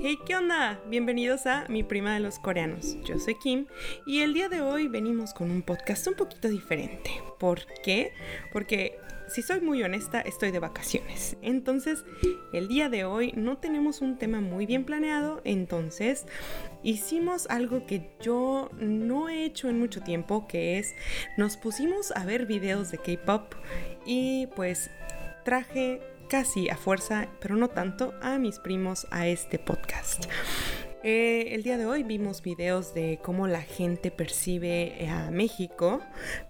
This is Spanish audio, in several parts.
Hey, ¿qué onda? Bienvenidos a Mi Prima de los Coreanos. Yo soy Kim y el día de hoy venimos con un podcast un poquito diferente. ¿Por qué? Porque si soy muy honesta, estoy de vacaciones. Entonces, el día de hoy no tenemos un tema muy bien planeado, entonces hicimos algo que yo no he hecho en mucho tiempo, que es nos pusimos a ver videos de K-Pop y pues traje casi a fuerza, pero no tanto, a mis primos a este podcast. Eh, el día de hoy vimos videos de cómo la gente percibe a México.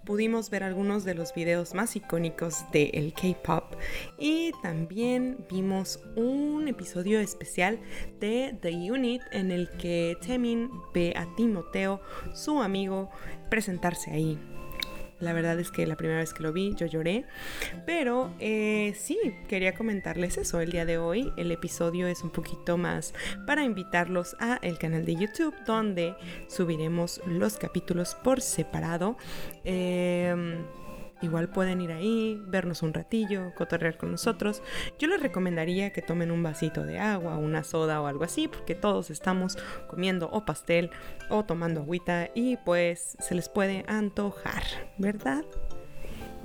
Pudimos ver algunos de los videos más icónicos del K-Pop. Y también vimos un episodio especial de The Unit en el que Temin ve a Timoteo, su amigo, presentarse ahí. La verdad es que la primera vez que lo vi yo lloré. Pero eh, sí, quería comentarles eso el día de hoy. El episodio es un poquito más para invitarlos a el canal de YouTube donde subiremos los capítulos por separado. Eh, Igual pueden ir ahí, vernos un ratillo, cotorrear con nosotros. Yo les recomendaría que tomen un vasito de agua, una soda o algo así, porque todos estamos comiendo o pastel o tomando agüita y pues se les puede antojar, ¿verdad?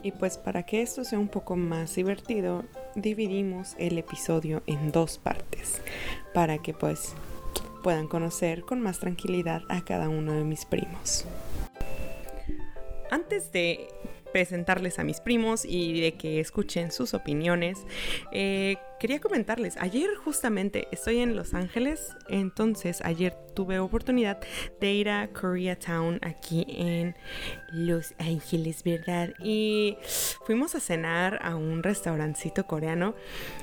Y pues para que esto sea un poco más divertido, dividimos el episodio en dos partes, para que pues puedan conocer con más tranquilidad a cada uno de mis primos. Antes de presentarles a mis primos y de que escuchen sus opiniones. Eh, quería comentarles, ayer justamente estoy en Los Ángeles, entonces ayer tuve oportunidad de ir a Koreatown aquí en Los Ángeles, ¿verdad? Y fuimos a cenar a un restaurancito coreano.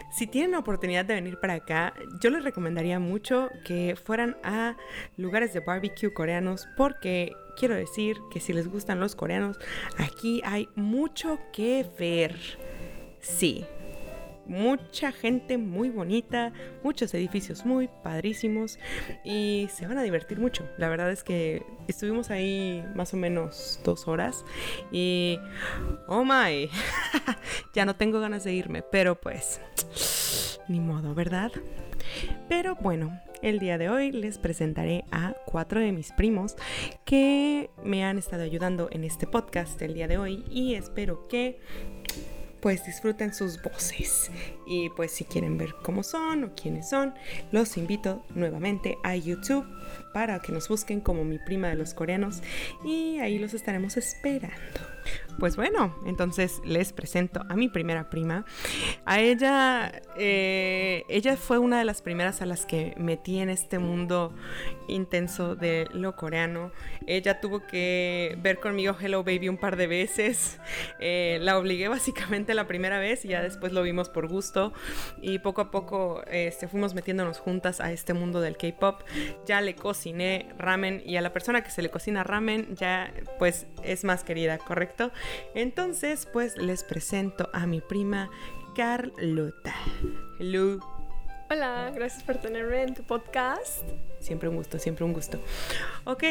Si tienen la oportunidad de venir para acá, yo les recomendaría mucho que fueran a lugares de barbecue coreanos porque quiero decir que si les gustan los coreanos, aquí hay mucho que ver. Sí, mucha gente muy bonita, muchos edificios muy padrísimos y se van a divertir mucho. La verdad es que estuvimos ahí más o menos dos horas y oh my, ya no tengo ganas de irme, pero pues ni modo, ¿verdad? Pero bueno, el día de hoy les presentaré a cuatro de mis primos que me han estado ayudando en este podcast el día de hoy y espero que pues disfruten sus voces. Y pues si quieren ver cómo son o quiénes son, los invito nuevamente a YouTube para que nos busquen como mi prima de los coreanos y ahí los estaremos esperando. Pues bueno, entonces les presento a mi primera prima. A ella, eh, ella fue una de las primeras a las que metí en este mundo intenso de lo coreano. Ella tuvo que ver conmigo Hello Baby un par de veces. Eh, la obligué básicamente la primera vez y ya después lo vimos por gusto. Y poco a poco este, fuimos metiéndonos juntas a este mundo del K-pop. Ya le cociné ramen y a la persona que se le cocina ramen ya pues es más querida, ¿correcto? Entonces, pues les presento a mi prima Carlota. Hello. Hola, gracias por tenerme en tu podcast. Siempre un gusto, siempre un gusto. Ok,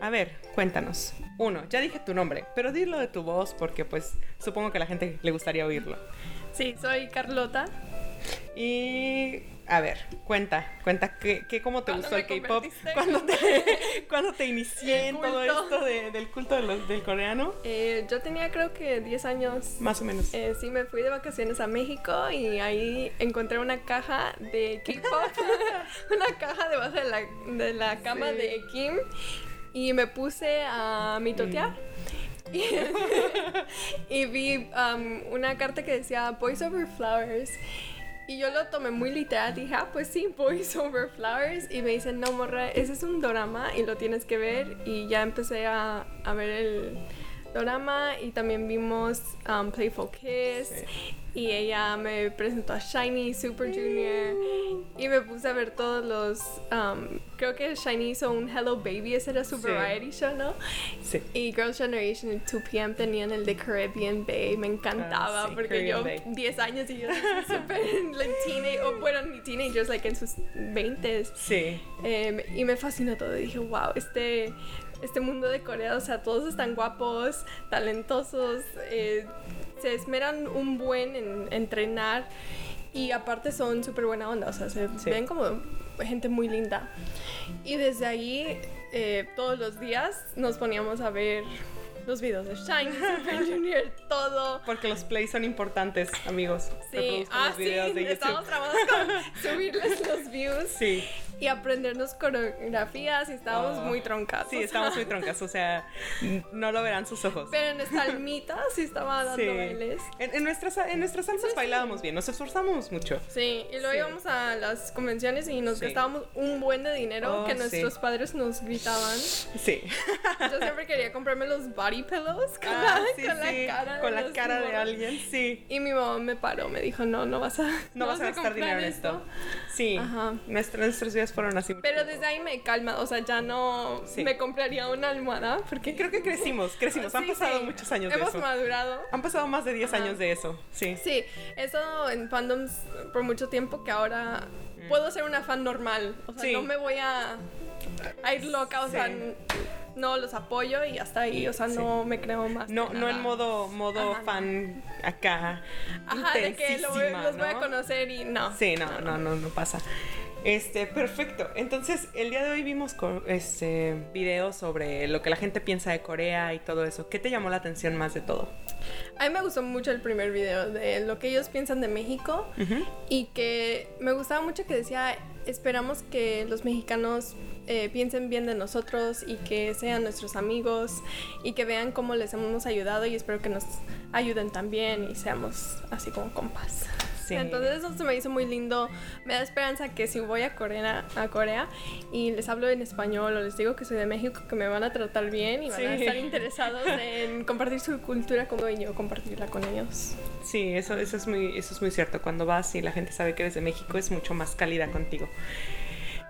a ver, cuéntanos. Uno, ya dije tu nombre, pero dilo de tu voz porque pues supongo que a la gente le gustaría oírlo. Sí, soy Carlota. Y a ver, cuenta, cuenta que, cómo te gustó el K-pop, cuando te, cuando te inicié en todo esto del culto del coreano. Eh, yo tenía creo que 10 años. Más o menos. Eh, sí, me fui de vacaciones a México y ahí encontré una caja de K-pop, una caja debajo de la, de la cama de Kim y me puse a mitotear. Mm. y vi um, una carta que decía Boys Over Flowers y yo lo tomé muy literal, dije, ah, pues sí, Boys Over Flowers. Y me dicen, no, morra, ese es un drama y lo tienes que ver. Y ya empecé a, a ver el drama y también vimos um, Playful Kiss y ella me presentó a Shiny Super Junior y me puse a ver todos los um, creo que Shiny hizo un Hello Baby ese era su variety show ¿no? Sí. y Girls' Generation y 2PM tenían el de Caribbean Bay me encantaba ah, porque yo 10 años y yo super like teenage o bueno ni teenagers like en sus 20 sí em, y me fascinó todo dije wow este este mundo de Corea, o sea, todos están guapos, talentosos, eh, se esmeran un buen en entrenar Y aparte son súper buena onda, o sea, se Sí. ven como gente muy linda. Y desde ahí, eh, todos los días nos poníamos a ver los videos de Shine, Super Junior, todo. Porque los plays son importantes, amigos. Sí, ah, los sí, videos de YouTube. estamos trabajando con subirles los views Sí, y aprendernos coreografías y estábamos Oh. muy troncas. sí, estamos muy troncas, o sea, no lo verán sus ojos. Pero en esta almita sí estaba dando Sí. bailes. En, en nuestras, en nuestras salsas bailábamos bien, nos esforzamos mucho. Sí, y luego Sí. íbamos a las convenciones y nos Sí. gastábamos un buen de dinero Oh, que sí. nuestros padres nos gritaban. Sí. Yo siempre quería comprarme los body pillows con, Ah, la, sí, con la sí, cara, con de la cara de alguien, sí. Y mi mamá me paró, me dijo, no, no vas a, No, vas a gastar dinero en esto. Sí, Ajá. nuestra- nuestros días fueron así. Pero desde ahí me calma, o sea, ya no Sí. me compraría una almohada porque Creo que crecimos, crecimos. Han Sí, pasado sí. muchos años Hemos de eso. madurado. Han pasado más de 10 Ajá. años de eso, sí. Sí, eso en fandoms por mucho tiempo que ahora puedo ser una fan normal. O sea, Mm. No me voy a, a ir loca, o sea, no los apoyo y hasta ahí, o sea, no me creo más. No, no en modo, modo Ajá, no. fan acá. Ajá, de que lo voy- intensísima, los voy a ¿no? conocer y no. Sí, no, no, no, no pasa. Este, perfecto. Entonces, el día de hoy vimos este videos sobre lo que la gente piensa de Corea y todo eso. ¿Qué te llamó la atención más de todo? A mí me gustó mucho el primer video de lo que ellos piensan de México y que me gustaba mucho que decía, esperamos que los mexicanos eh, piensen bien de nosotros y que sean nuestros amigos y que vean cómo les hemos ayudado y espero que nos ayuden también y seamos así como compas. Sí. Entonces eso se me hizo muy lindo. Me da esperanza que si voy a Corea, a Corea y les hablo en español o les digo que soy de México, que me van a tratar bien y van a estar interesados en compartir su cultura conmigo y yo compartirla con ellos. Sí, eso, eso, es muy, eso es muy cierto. Cuando vas y la gente sabe que eres de México, es mucho más cálida contigo.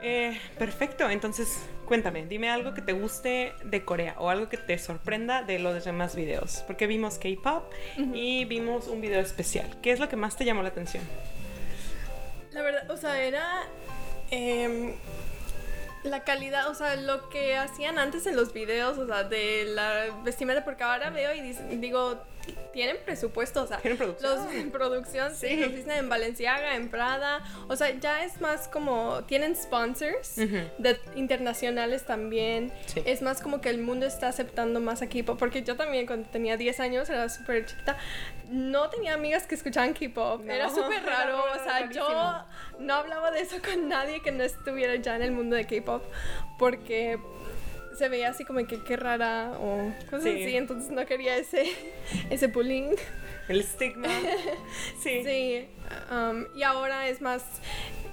Eh, perfecto, entonces cuéntame, dime algo que te guste de Corea o algo que te sorprenda de los demás videos. Porque vimos K-pop y vimos un video especial. ¿Qué es lo que más te llamó la atención? La verdad, o sea, era em, la calidad, o sea, lo que hacían antes en los videos, o sea, de la vestimenta, porque ahora veo y digo, tienen presupuesto, o sea, Tienen producción. los en producción, sí. Sí. los dicen en Balenciaga, en Prada, o sea, ya es más como, tienen sponsors Ujú. de, internacionales también, Sí. es más como que el mundo está aceptando más a K-pop, porque yo también cuando tenía 10 años, era súper chiquita, no tenía amigas que escuchaban K-pop, No, era súper era raro, o sea, rarísimo. yo no hablaba de eso con nadie que no estuviera ya en el mundo de K-pop porque se veía así como que qué rara o cosas Sí. así, entonces no quería ese, ese bullying. El estigma. Sí. Sí, um, y ahora es más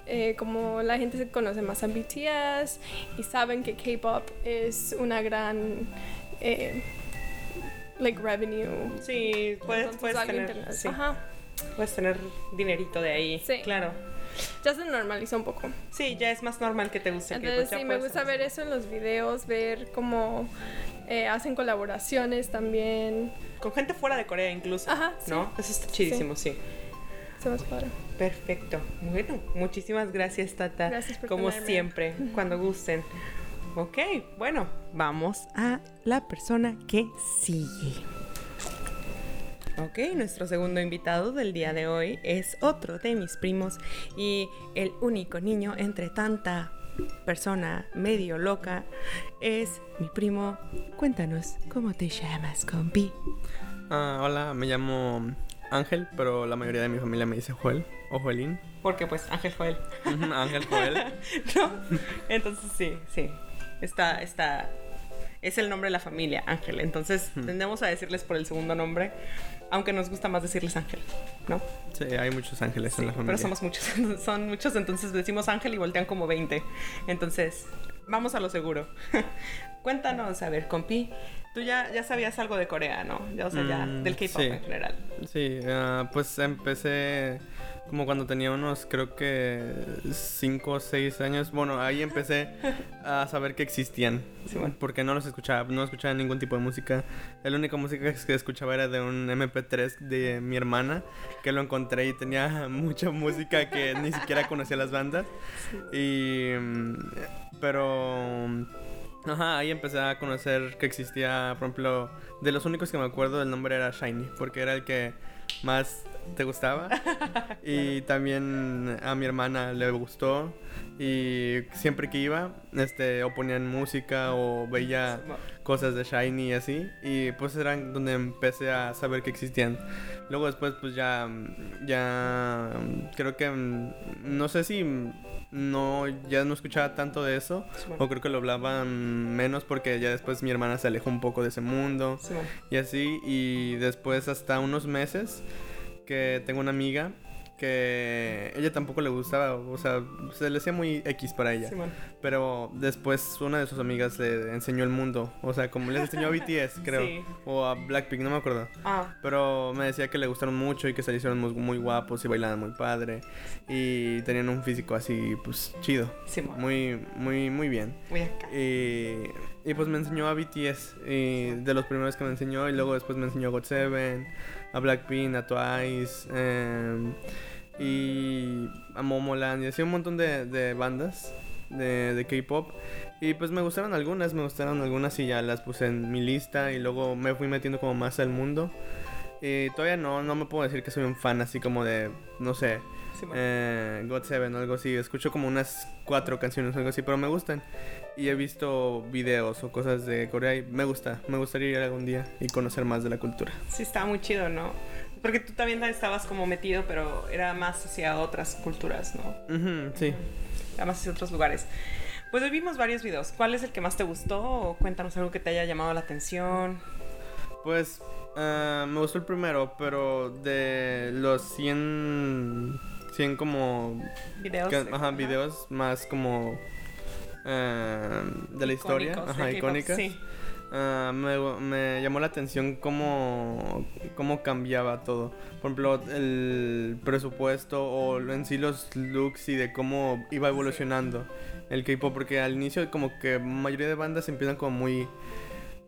eh, como la gente se conoce más a BTS y saben que K-pop es una gran eh, like revenue. Sí, puedes, puedes, tener, sí, Ajá, puedes tener dinerito de ahí. Sí. Claro. Ya se normalizó un poco. Sí, ya es más normal que te guste. que Entonces pues ya sí, me gusta ver eso en los videos, ver cómo eh, hacen colaboraciones también. Con gente fuera de Corea incluso. Ajá, sí. ¿No? Eso está chidísimo, sí. Se me hace padre. Perfecto. Bueno, muchísimas gracias, Tata. Gracias por Como tenerme. siempre, cuando gusten. Ok, bueno, vamos a la persona que sigue. Ok, nuestro segundo invitado del día de hoy es otro de mis primos y el único niño entre tanta persona medio loca es mi primo. Cuéntanos, ¿cómo te llamas, compi? Ah, hola, me llamo Ángel, pero la mayoría de mi familia me dice Joel o Joelín. Porque pues Ángel Joel. Ángel Joel. ¿No? Entonces sí, sí. Está, está. Es el nombre de la familia, Ángel. Entonces tendemos a decirles por el segundo nombre, aunque nos gusta más decirles Ángel, ¿no? Sí, hay muchos ángeles Sí, en la familia. pero somos muchos, son muchos, entonces decimos Ángel y voltean como 20. Entonces, vamos a lo seguro. Cuéntanos, a ver, compi, tú ya, ya sabías algo de Corea, ¿no? Ya, o sea, ya Mm, del K-pop sí. en general. Sí, ah, pues empecé como cuando tenía unos, creo que 5 o 6 años. Bueno, ahí empecé a saber que existían. Sí, bueno. Porque no los escuchaba, no escuchaba ningún tipo de música. La única música que escuchaba era de un MP3 de mi hermana, que lo encontré y tenía mucha música que ni siquiera conocía las bandas. Y. mm, Pero. Ajá, ahí empecé a conocer que existía, por ejemplo, de los únicos que me acuerdo el nombre era Shiny, porque era el que más te gustaba. y también a mi hermana le gustó. Y siempre que iba, este, o ponían música o veía cosas de Shiny y así. Y pues eran donde empecé a saber que existían. Luego después pues ya, ya, creo que, no sé si no, ya no escuchaba tanto de eso. O creo que lo hablaban menos porque ya después mi hermana se alejó un poco de ese mundo. y así. Y después hasta unos meses que tengo una amiga que ella tampoco le gustaba, o sea, se le hacía muy X para ella. Pero después una de sus amigas le enseñó el mundo, o sea, como le enseñó a BTS, creo, o a Blackpink, no me acuerdo. Ah. Pero me decía que le gustaron mucho y que se le hicieron muy, guapos y bailaban muy padre y tenían un físico así, pues chido. muy, muy, muy bien. Y, y pues me enseñó a BTS, y de los primeros que me enseñó y luego después me enseñó a GOT7, a Blackpink, a Twice. Eh, y a Momoland y así un montón de, bandas de, de K-pop. Y pues me gustaron algunas, me gustaron algunas y ya las puse en mi lista y luego me fui metiendo como más al mundo. Y todavía no, no me puedo decir que soy un fan así como de, no sé, eh, God Seven o algo así. Escucho como unas cuatro canciones o algo así, pero me gustan. Y he visto videos o cosas de Corea y me gusta. Me gustaría ir algún día y conocer más de la cultura. Sí, está muy chido, ¿no? Porque tú también estabas como metido, pero era más hacia otras culturas, ¿no? sí. Era más hacia otros lugares. Pues hoy vimos varios videos. ¿Cuál es el que más te gustó? O cuéntanos algo que te haya llamado la atención. Pues eh, me gustó el primero, pero de los 100, 100 como... Videos. ajá, videos más como... Eh, de la historia, ajá, icónicas. Sí. Ah, me, llamó la atención cómo, cómo cambiaba todo. Por ejemplo, el presupuesto o en sí los looks y de cómo iba evolucionando el K-pop. Porque al inicio como que mayoría de bandas empiezan como muy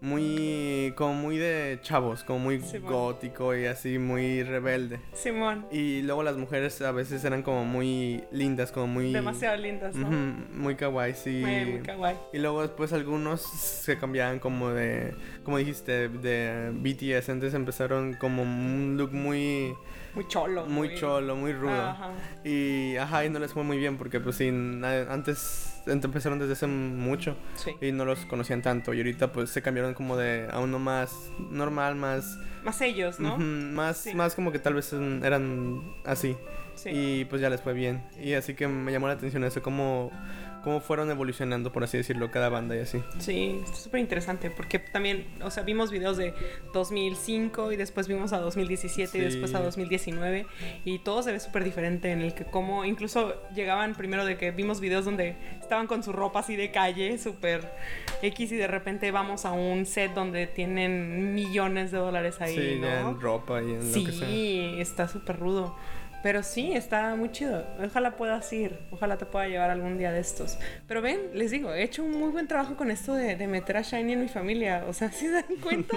muy como muy de chavos, como muy gótico y así muy rebelde. Simón. Y luego las mujeres a veces eran como muy lindas, como muy demasiado lindas, ¿no? muy kawaii, sí. Muy, kawaii. Y luego después algunos se cambiaban como de como dijiste de BTS, entonces empezaron como un look muy muy cholo. Muy, cholo, muy rudo. Ajá. Y ajá, y no les fue muy bien porque pues sí, antes empezaron desde hace mucho y no los conocían tanto y ahorita pues se cambiaron como de a uno más normal, más... Más ellos, ¿no? más, más como que tal vez eran así. Y pues ya les fue bien. Y así que me llamó la atención eso, como cómo fueron evolucionando, por así decirlo, cada banda y así. Sí, es súper interesante porque también, o sea, vimos videos de 2005 y después vimos a 2017 y después a 2019 y todo se ve súper diferente en el que como incluso llegaban primero de que vimos videos donde estaban con su ropa así de calle, súper X y de repente vamos a un set donde tienen millones de dólares ahí, sí, ¿no? en ropa y en lo que sea. Sí, está súper rudo. Pero sí, está muy chido. Ojalá puedas ir. Ojalá te pueda llevar algún día de estos. Pero ven, les digo, he hecho un muy buen trabajo con esto de, meter a Shiny en mi familia. O sea, ¿sí se dan cuenta?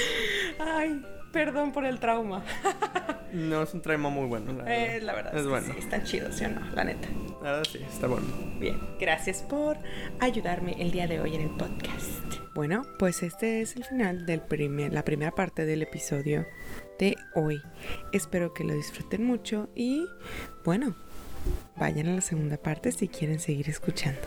Ay, perdón por el trauma. no, es un trauma muy bueno. La, eh, la verdad. Es bueno. Sí, está chido, ¿sí o no? La neta. La verdad sí, está bueno. Bien, gracias por ayudarme el día de hoy en el podcast. Bueno, pues este es el final de primer, la primera parte del episodio de hoy. Espero que lo disfruten mucho y bueno, vayan a la segunda parte si quieren seguir escuchando.